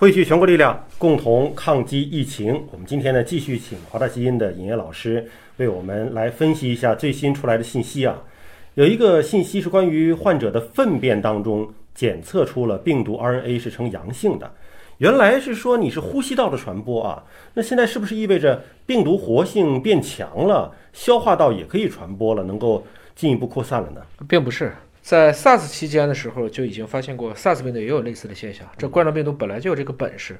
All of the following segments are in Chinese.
汇聚全国力量，共同抗击疫情。我们今天呢，继续请华大基因的尹烨老师为我们来分析一下最新出来的信息啊。有一个信息是关于患者的粪便当中检测出了病毒 RNA 是呈阳性的。原来是说你是呼吸道的传播啊，那现在是不是意味着病毒活性变强了，消化道也可以传播了，能够进一步扩散了呢？并不是。在 SARS 期间的时候，就已经发现过 SARS 病毒也有类似的现象。这冠状病毒本来就有这个本事。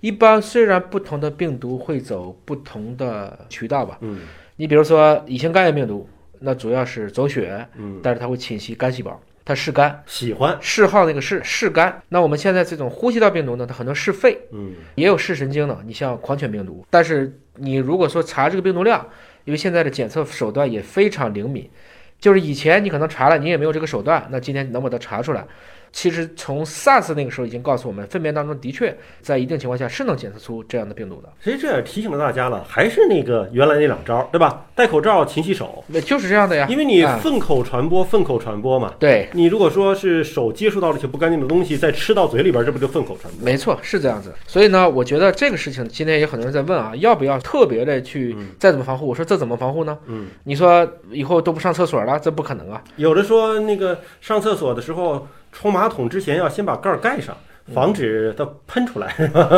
一般虽然不同的病毒会走不同的渠道吧，嗯你比如说乙型肝炎病毒，那主要是走血，嗯，但是它会侵袭肝细胞，它嗜肝，喜欢，嗜好那个嗜嗜肝。那我们现在这种呼吸道病毒呢，它很多嗜肺，嗯也有嗜神经的，你像狂犬病毒。但是你如果说查这个病毒量，因为现在的检测手段也非常灵敏，就是以前你可能查了，你也没有这个手段，那今天能把它查出来。其实从 SARS 那个时候已经告诉我们，粪便当中的确在一定情况下是能检测出这样的病毒的，其实这也提醒了大家了，还是那个原来那两招，对吧？戴口罩、勤洗手，那就是这样的呀。因为你啊粪口传播，粪口传播嘛。对，你如果说是手接触到了一些不干净的东西，再吃到嘴里边，这不就粪口传播？没错，是这样子。所以呢，我觉得这个事情今天也很多人在问啊，要不要特别的去再怎么防护？我说这怎么防护呢？嗯，你说以后都不上厕所了，这不可能啊。有的说那个上厕所的时候冲马桶之前要先把盖儿盖上，防止它喷出来，是吧？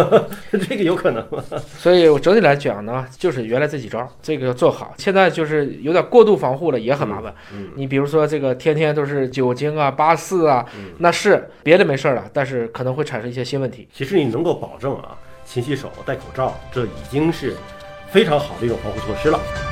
这个有可能吗？所以我整体来讲呢，就是原来这几招，这个要做好。现在就是有点过度防护了，也很麻烦。嗯你比如说这个天天都是酒精啊、八四啊，嗯那是别的没事儿了，但是可能会产生一些新问题。其实你能够保证啊，勤洗手、戴口罩，这已经是非常好的一种防护措施了。